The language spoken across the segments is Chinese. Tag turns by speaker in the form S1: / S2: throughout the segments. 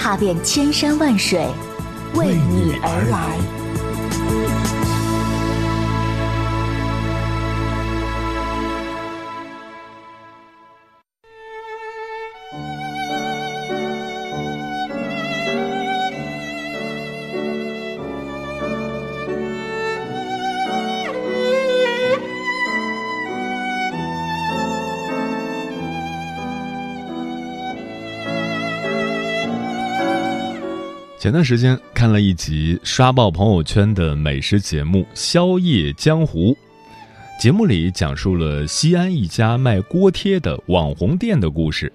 S1: 踏遍千山万水，为你而来。
S2: 前段时间看了一集刷爆朋友圈的美食节目《宵夜江湖》，节目里讲述了西安一家卖锅贴的网红店的故事。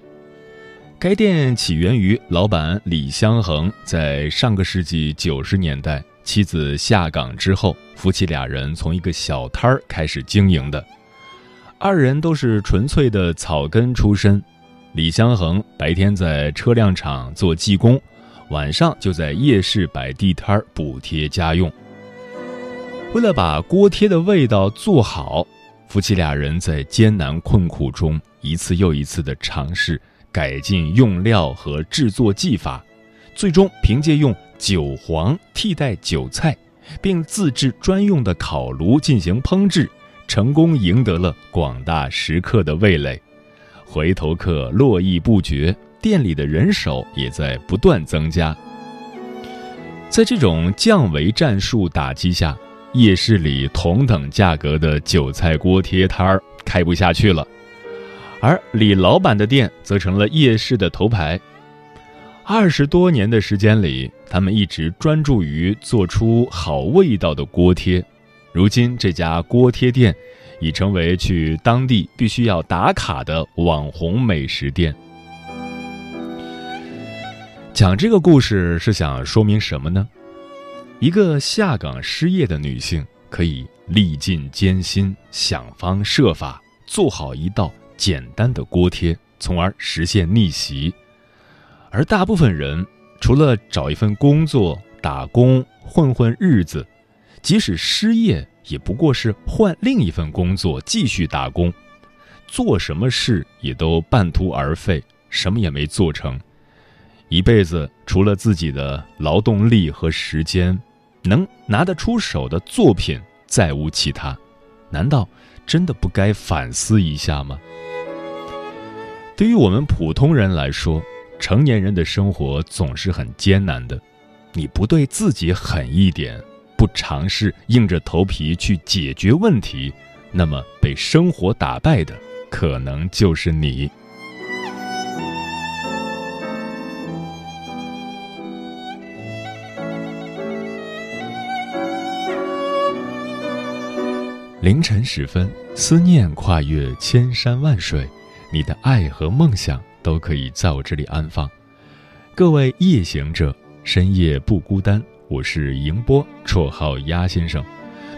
S2: 该店起源于老板李香恒在上个世纪九十年代妻子下岗之后，夫妻俩人从一个小摊儿开始经营的。二人都是纯粹的草根出身，李香恒白天在车辆厂做技工。晚上就在夜市摆地摊儿补贴家用。为了把锅贴的味道做好，夫妻俩人在艰难困苦中一次又一次的尝试改进用料和制作技法，最终凭借用韭黄替代韭菜，并自制专用的烤炉进行烹制，成功赢得了广大食客的味蕾，回头客络绎不绝。店里的人手也在不断增加，在这种降维战术打击下，夜市里同等价格的韭菜锅贴摊儿开不下去了，而李老板的店则成了夜市的头牌。二十多年的时间里，他们一直专注于做出好味道的锅贴，如今这家锅贴店已成为去当地必须要打卡的网红美食店。讲这个故事是想说明什么呢？一个下岗失业的女性可以历尽艰辛，想方设法做好一道简单的锅贴，从而实现逆袭；而大部分人除了找一份工作打工混混日子，即使失业也不过是换另一份工作继续打工，做什么事也都半途而废，什么也没做成。一辈子除了自己的劳动力和时间，能拿得出手的作品再无其他，难道真的不该反思一下吗？对于我们普通人来说，成年人的生活总是很艰难的。你不对自己狠一点，不尝试硬着头皮去解决问题，那么被生活打败的可能就是你。凌晨时分，思念跨越千山万水，你的爱和梦想都可以在我这里安放。各位夜行者，深夜不孤单，我是迎波，绰号鸭先生，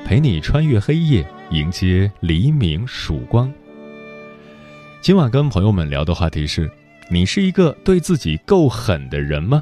S2: 陪你穿越黑夜，迎接黎明曙光。今晚跟朋友们聊的话题是：你是一个对自己够狠的人吗？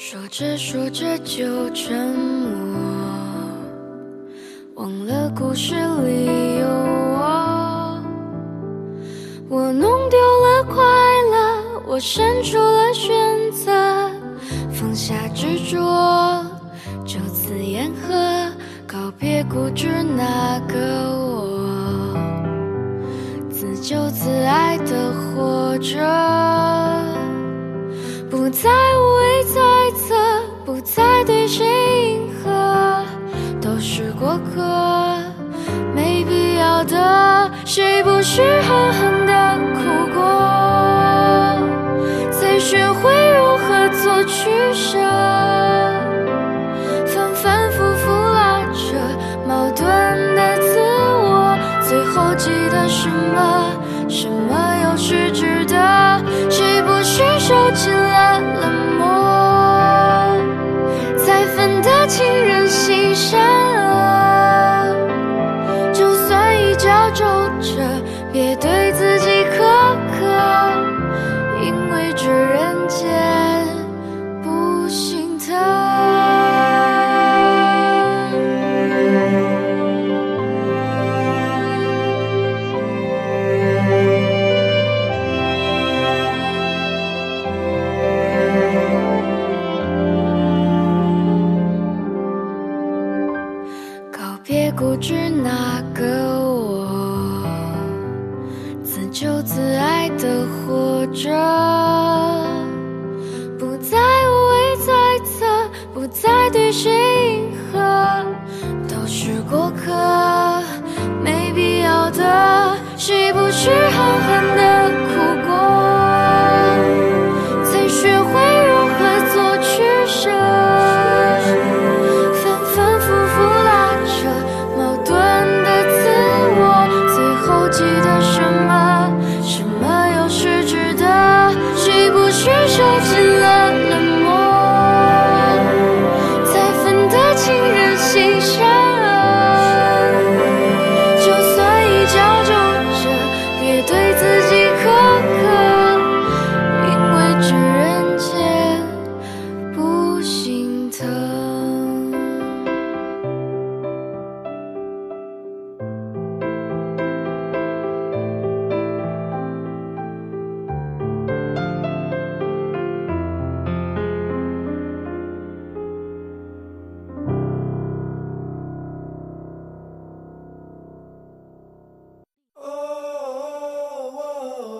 S3: 说着说着就沉默，忘了故事里有我。我弄丢了快乐，我删除了选择，放下执着。就此言和，告别固执那个我，自救自爱的活着，不再为是狠狠的哭过，才学会如何做取舍。反反复复拉扯矛盾的自我，最后记得什么？什么又是值得？谁不是受尽了冷漠，才分得清人心善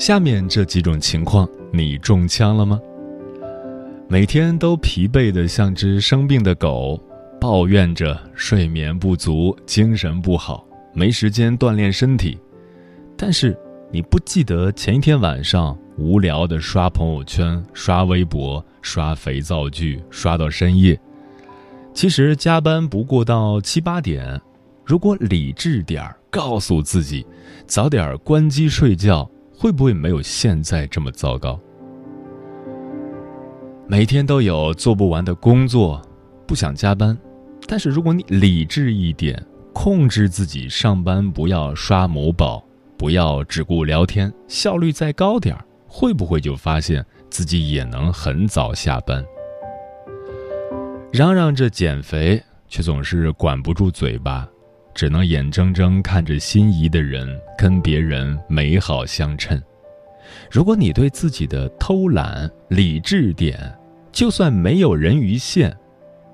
S2: 下面这几种情况，你中枪了吗？每天都疲惫的像只生病的狗，抱怨着睡眠不足、精神不好，没时间锻炼身体。但是你不记得前一天晚上无聊的刷朋友圈、刷微博、刷肥皂剧，刷到深夜。其实加班不过到七八点，如果理智点儿，告诉自己早点关机睡觉。会不会没有现在这么糟糕？每天都有做不完的工作，不想加班，但是如果你理智一点，控制自己上班不要刷某宝，不要只顾聊天，效率再高点儿，会不会就发现自己也能很早下班？嚷嚷着减肥，却总是管不住嘴巴。只能眼睁睁看着心仪的人跟别人美好相称。如果你对自己的偷懒理智点，就算没有人鱼线，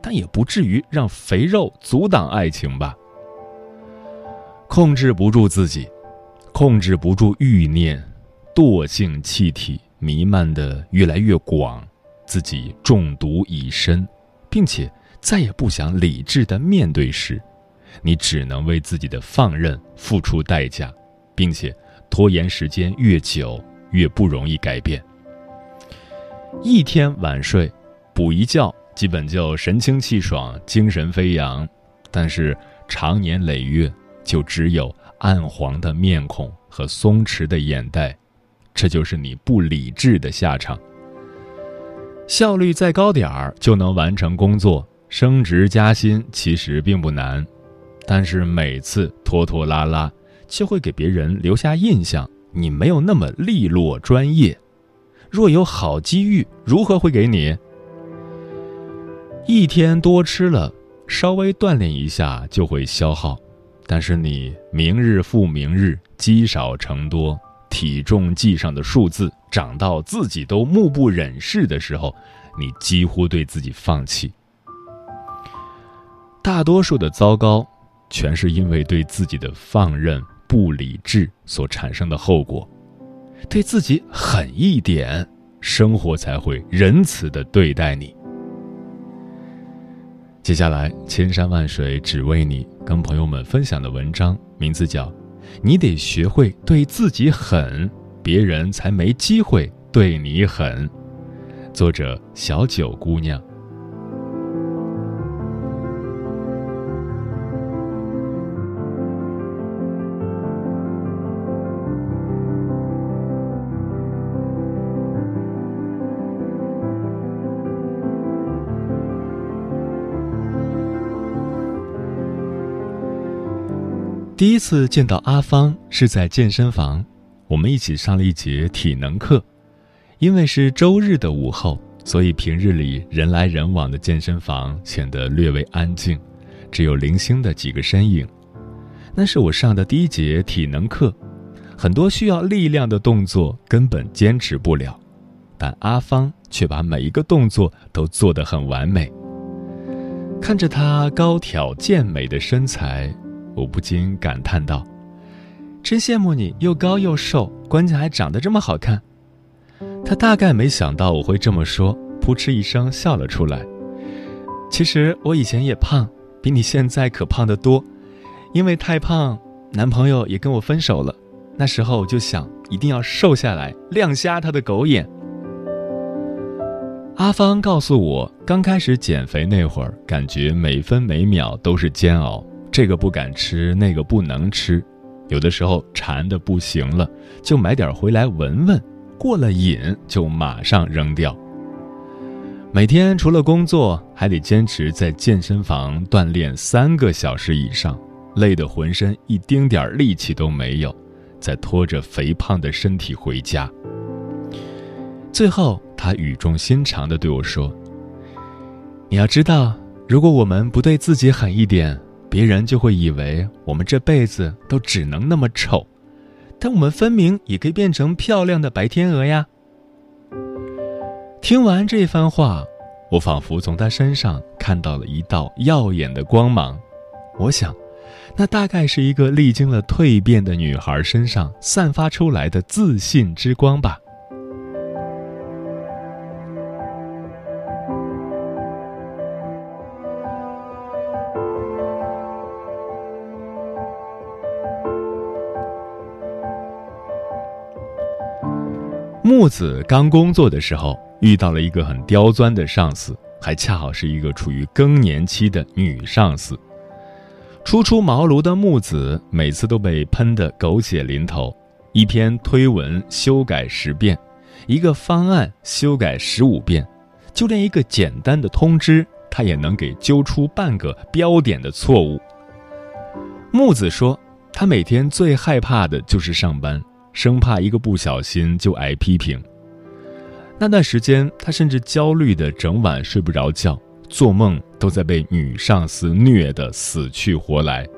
S2: 但也不至于让肥肉阻挡爱情吧。控制不住自己，控制不住欲念，惰性气体弥漫的越来越广，自己中毒已深，并且再也不想理智的面对时。你只能为自己的放任付出代价，并且拖延时间越久，越不容易改变。一天晚睡，补一觉，基本就神清气爽、精神飞扬；但是长年累月，就只有暗黄的面孔和松弛的眼袋，这就是你不理智的下场。效率再高点儿就能完成工作，升职加薪其实并不难，但是每次拖拖拉拉，就会给别人留下印象，你没有那么利落专业。若有好机遇，如何会给你？一天多吃了，稍微锻炼一下就会消耗，但是你明日复明日，积少成多。体重计上的数字涨到自己都目不忍视的时候，你几乎对自己放弃。大多数的糟糕，全是因为对自己的放任不理智所产生的后果。对自己狠一点，生活才会仁慈的对待你。接下来，千山万水只为你，跟朋友们分享的文章名字叫。你得学会对自己狠，别人才没机会对你狠。作者：小九姑娘。第一次见到阿芳是在健身房，我们一起上了一节体能课。因为是周日的午后，所以平日里人来人往的健身房显得略微安静，只有零星的几个身影。那是我上的第一节体能课，很多需要力量的动作根本坚持不了，但阿芳却把每一个动作都做得很完美。看着她高挑健美的身材。我不禁感叹道：“真羡慕你，又高又瘦，关键还长得这么好看。”他大概没想到我会这么说，扑哧一声笑了出来。其实我以前也胖，比你现在可胖得多。因为太胖，男朋友也跟我分手了。那时候我就想，一定要瘦下来，亮瞎他的狗眼。阿芳告诉我，刚开始减肥那会儿，感觉每分每秒都是煎熬。这个不敢吃，那个不能吃，有的时候馋的不行了，就买点回来闻闻，过了瘾就马上扔掉。每天除了工作，还得坚持在健身房锻炼三个小时以上，累得浑身一丁点力气都没有，再拖着肥胖的身体回家。最后，他语重心长地对我说：“你要知道，如果我们不对自己狠一点。”别人就会以为我们这辈子都只能那么丑，但我们分明也可以变成漂亮的白天鹅呀！听完这番话，我仿佛从他身上看到了一道耀眼的光芒。我想，那大概是一个历经了蜕变的女孩身上散发出来的自信之光吧。木子刚工作的时候，遇到了一个很刁钻的上司，还恰好是一个处于更年期的女上司。初出茅庐的木子每次都被喷得狗血淋头，一篇推文修改十遍，一个方案修改十五遍，就连一个简单的通知，他也能给揪出半个标点的错误。木子说，他每天最害怕的就是上班。生怕一个不小心就挨批评。那段时间，他甚至焦虑的整晚睡不着觉，做梦都在被女上司虐得死去活来。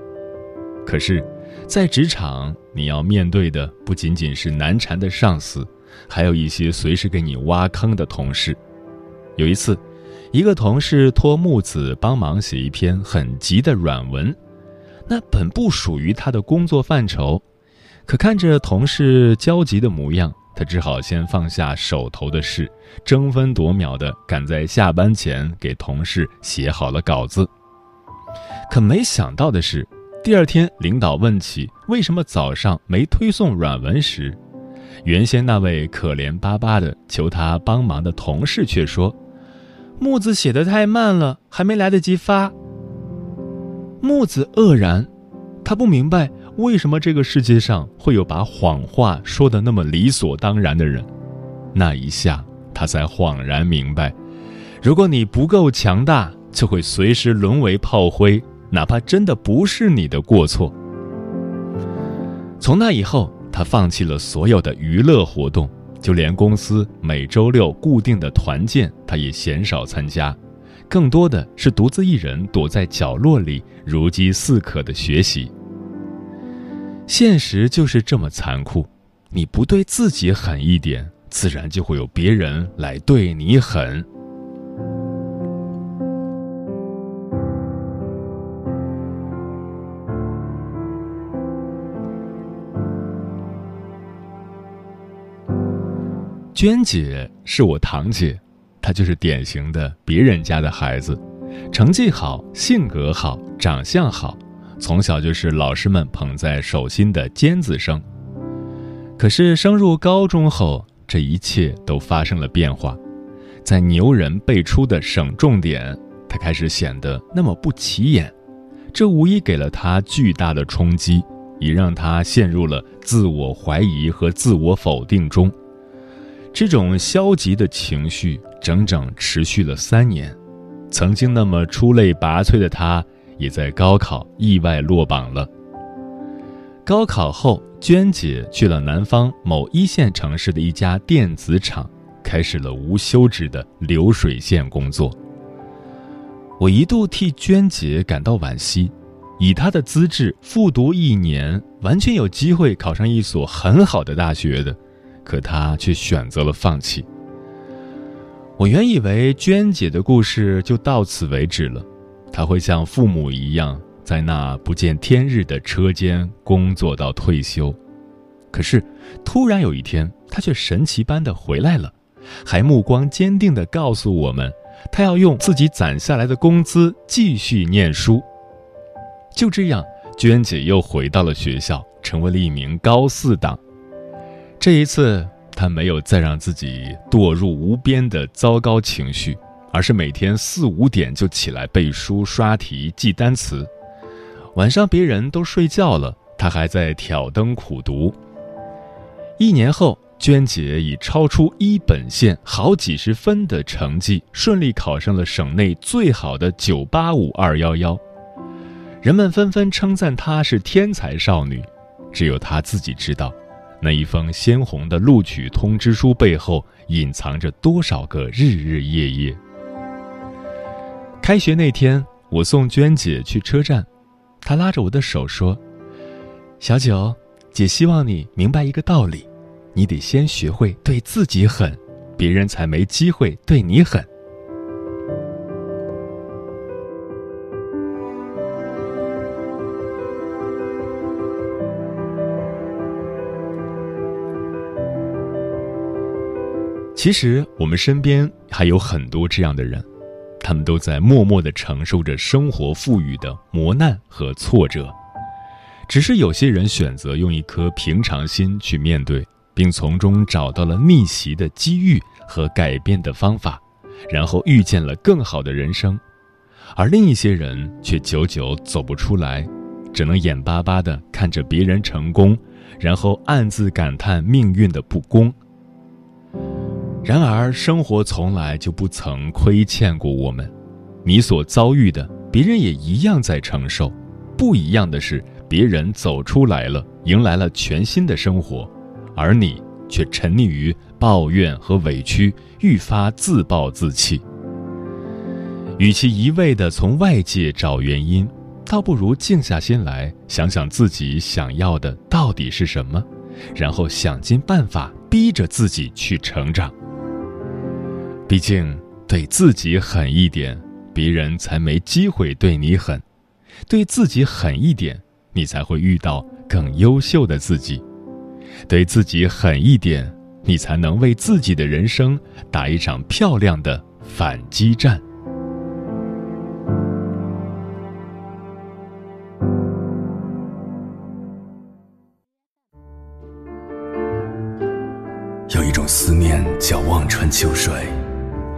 S2: 可是，在职场，你要面对的不仅仅是难缠的上司，还有一些随时给你挖坑的同事。有一次，一个同事托木子帮忙写一篇很急的软文，那本不属于他的工作范畴。可看着同事焦急的模样，他只好先放下手头的事，争分夺秒地赶在下班前给同事写好了稿子。可没想到的是，第二天领导问起为什么早上没推送软文时，原先那位可怜巴巴的求他帮忙的同事却说：“木子写的太慢了，还没来得及发。”木子愕然，他不明白为什么这个世界上会有把谎话说的那么理所当然的人。那一下，他才恍然明白，如果你不够强大，就会随时沦为炮灰，哪怕真的不是你的过错。从那以后，他放弃了所有的娱乐活动，就连公司每周六固定的团建，他也鲜少参加，更多的是独自一人躲在角落里，如饥似渴的学习。现实就是这么残酷，你不对自己狠一点，自然就会有别人来对你狠。娟姐是我堂姐，她就是典型的别人家的孩子，成绩好，性格好，长相好，从小就是老师们捧在手心的尖子生。可是升入高中后，这一切都发生了变化，在牛人辈出的省重点，他开始显得那么不起眼，这无疑给了他巨大的冲击，也让他陷入了自我怀疑和自我否定中。这种消极的情绪整整持续了三年，曾经那么出类拔萃的他，也在高考意外落榜了。高考后，娟姐去了南方某一线城市的一家电子厂，开始了无休止的流水线工作。我一度替娟姐感到惋惜，以她的资质，复读一年，完全有机会考上一所很好的大学的。可她却选择了放弃。我原以为娟姐的故事就到此为止了，他会像父母一样，在那不见天日的车间工作到退休。可是，突然有一天，他却神奇般的回来了，还目光坚定的告诉我们，他要用自己攒下来的工资继续念书。就这样，娟姐又回到了学校，成为了一名高四党。这一次，他没有再让自己堕入无边的糟糕情绪，而是每天四五点就起来背书、刷题、记单词。晚上别人都睡觉了，他还在挑灯苦读。一年后，娟姐以超出一本线好几十分的成绩，顺利考上了省内最好的九八五二幺幺。人们纷纷称赞她是天才少女，只有她自己知道。那一封鲜红的录取通知书背后，隐藏着多少个日日夜夜？开学那天，我送娟姐去车站，她拉着我的手说：“小九，姐希望你明白一个道理，你得先学会对自己狠，别人才没机会对你狠。”其实我们身边还有很多这样的人，他们都在默默地承受着生活赋予的磨难和挫折。只是有些人选择用一颗平常心去面对，并从中找到了逆袭的机遇和改变的方法，然后遇见了更好的人生；而另一些人却久久走不出来，只能眼巴巴地看着别人成功，然后暗自感叹命运的不公。然而，生活从来就不曾亏欠过我们。你所遭遇的，别人也一样在承受。不一样的是，别人走出来了，迎来了全新的生活，而你却沉溺于抱怨和委屈，愈发自暴自弃。与其一味的从外界找原因，倒不如静下心来，想想自己想要的到底是什么，然后想尽办法逼着自己去成长。毕竟对自己狠一点别人才没机会对你狠。对自己狠一点你才会遇到更优秀的自己。对自己狠一点你才能为自己的人生打一场漂亮的反击战。
S4: 有一种思念叫望穿秋水。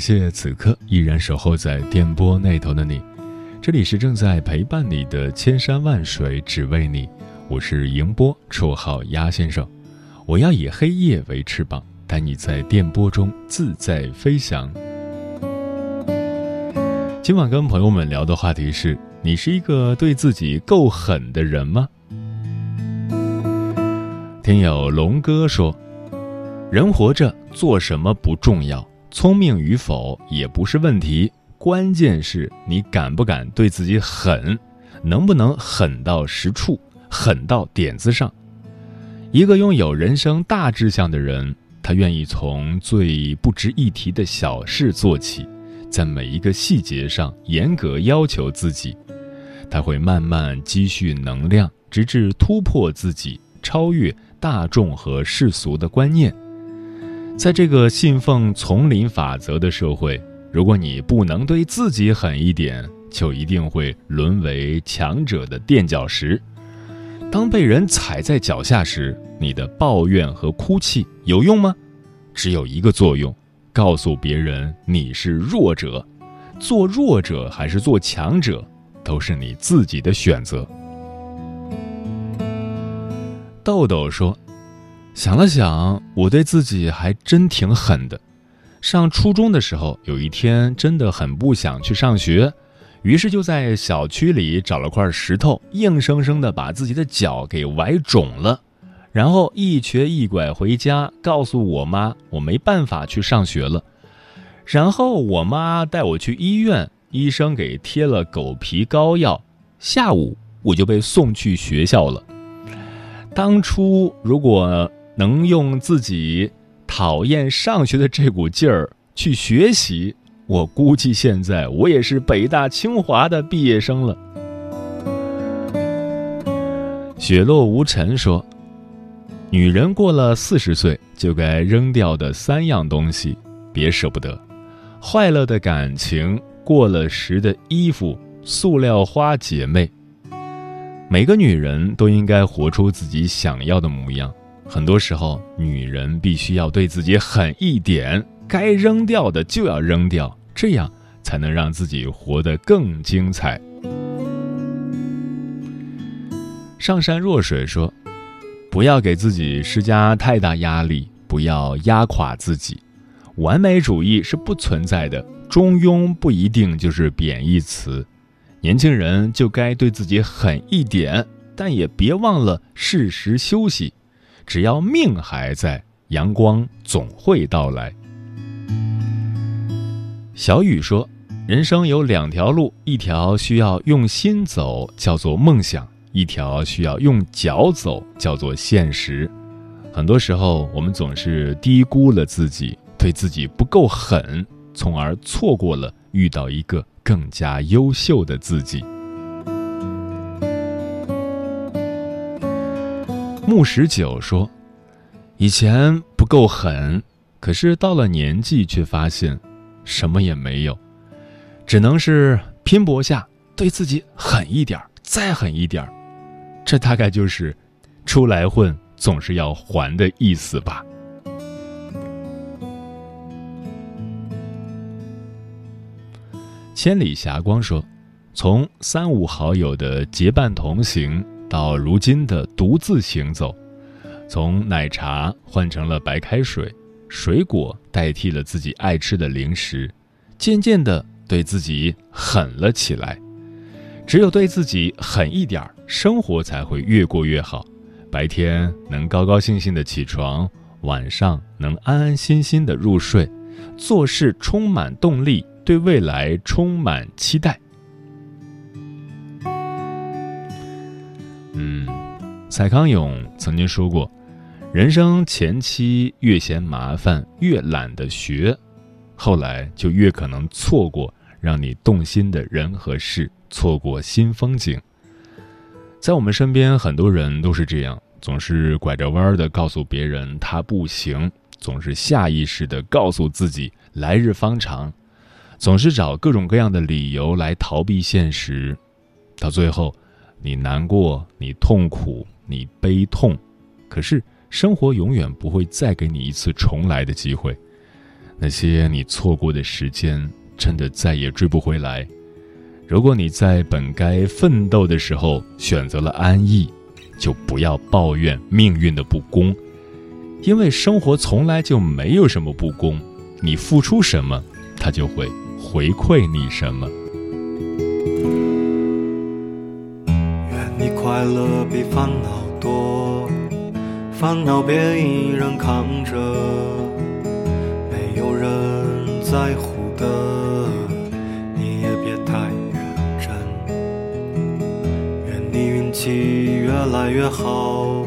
S2: 谢此刻依然守候在电波那头的你，这里是正在陪伴你的千山万水只为你，我是迎波，绰号鸭先生，我要以黑夜为翅膀，带你在电波中自在飞翔。今晚跟朋友们聊的话题是：你是一个对自己够狠的人吗？听友龙哥说，人活着做什么不重要。聪明与否也不是问题，关键是你敢不敢对自己狠，能不能狠到实处，狠到点子上。一个拥有人生大志向的人，他愿意从最不值一提的小事做起，在每一个细节上严格要求自己。他会慢慢积蓄能量，直至突破自己，超越大众和世俗的观念。在这个信奉丛林法则的社会，如果你不能对自己狠一点，就一定会沦为强者的垫脚石。当被人踩在脚下时，你的抱怨和哭泣有用吗？只有一个作用，告诉别人你是弱者。做弱者还是做强者，都是你自己的选择。豆豆说。想了想，我对自己还真挺狠的。上初中的时候，有一天真的很不想去上学，于是就在小区里找了块石头，硬生生的把自己的脚给崴肿了，然后一瘸一拐回家，告诉我妈我没办法去上学了。然后我妈带我去医院，医生给贴了狗皮膏药，下午我就被送去学校了。当初如果能用自己讨厌上学的这股劲儿去学习，我估计现在我也是北大清华的毕业生了。雪落无尘说：“女人过了四十岁就该扔掉的三样东西，别舍不得：坏了的感情、过了时的衣服、塑料花姐妹。每个女人都应该活出自己想要的模样。”很多时候，女人必须要对自己狠一点，该扔掉的就要扔掉，这样才能让自己活得更精彩。上善若水说：“不要给自己施加太大压力，不要压垮自己。完美主义是不存在的，中庸不一定就是贬义词。年轻人就该对自己狠一点，但也别忘了适时休息。”只要命还在，阳光总会到来。小雨说：“人生有两条路，一条需要用心走，叫做梦想；一条需要用脚走，叫做现实。很多时候，我们总是低估了自己，对自己不够狠，从而错过了遇到一个更加优秀的自己。”木十九说：“以前不够狠，可是到了年纪，却发现什么也没有，只能是拼搏下，对自己狠一点，再狠一点。这大概就是出来混总是要还的意思吧。”千里霞光说：“从三五好友的结伴同行。”到如今的独自行走，从奶茶换成了白开水，水果代替了自己爱吃的零食，渐渐的对自己狠了起来。只有对自己狠一点儿，生活才会越过越好。白天能高高兴兴的起床，晚上能安安心心的入睡，做事充满动力，对未来充满期待。蔡康永曾经说过：“人生前期越嫌麻烦，越懒得学，后来就越可能错过让你动心的人和事，错过新风景。”在我们身边，很多人都是这样，总是拐着弯儿的告诉别人他不行，总是下意识的告诉自己来日方长，总是找各种各样的理由来逃避现实，到最后，你难过，你痛苦。你悲痛，可是生活永远不会再给你一次重来的机会。那些你错过的时间，真的再也追不回来。如果你在本该奋斗的时候选择了安逸，就不要抱怨命运的不公，因为生活从来就没有什么不公。你付出什么，它就会回馈你什么。
S5: 快乐比烦恼。多烦恼别一人扛着，没有人在乎的，你也别太认真。愿你运气越来越好，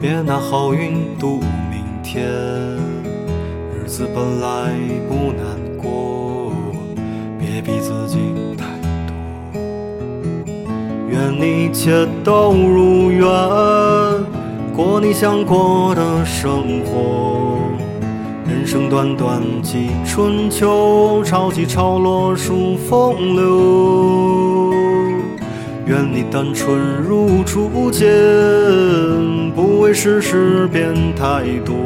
S5: 别拿好运赌明天。日子本来不难过，别逼自己太。愿你一切都如愿，过你想过的生活。人生短短几春秋，潮起潮落数风流。愿你单纯如初见，不为世事变太多。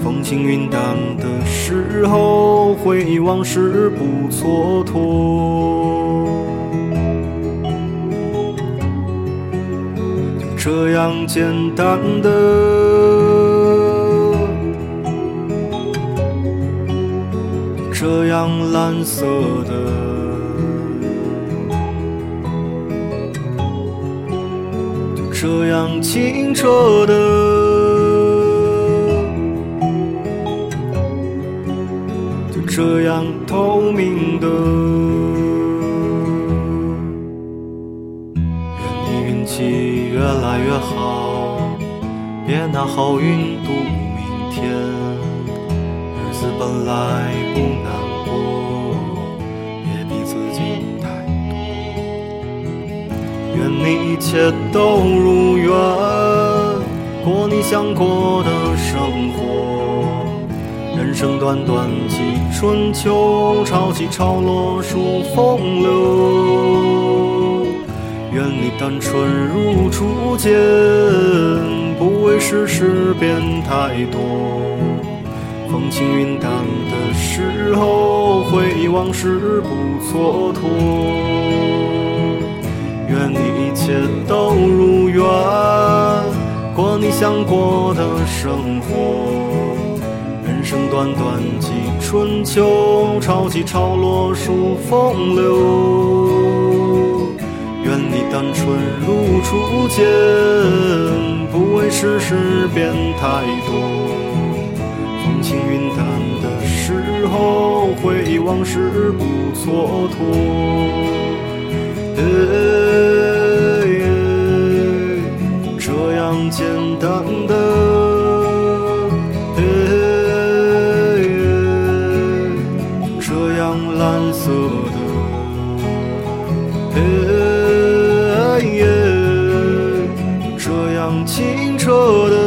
S5: 风轻云淡的时候，回忆往事不蹉跎。这样简单的，这样蓝色的，就这样清澈的，就这样透明的。好，别拿好运赌明天。日子本来不难过，别逼自己太多。愿你一切都如愿，过你想过的生活。人生短短几春秋，潮起潮落数风流。愿你单纯如初见，不为世事变太多。风轻云淡的时候，回忆往事不蹉跎。愿你一切都如愿，过你想过的生活。人生短短几春秋，潮起潮落数风流。单纯如初见，不为世事变太多。风轻云淡的时候，回忆往事不蹉跎。这样简单的，说的，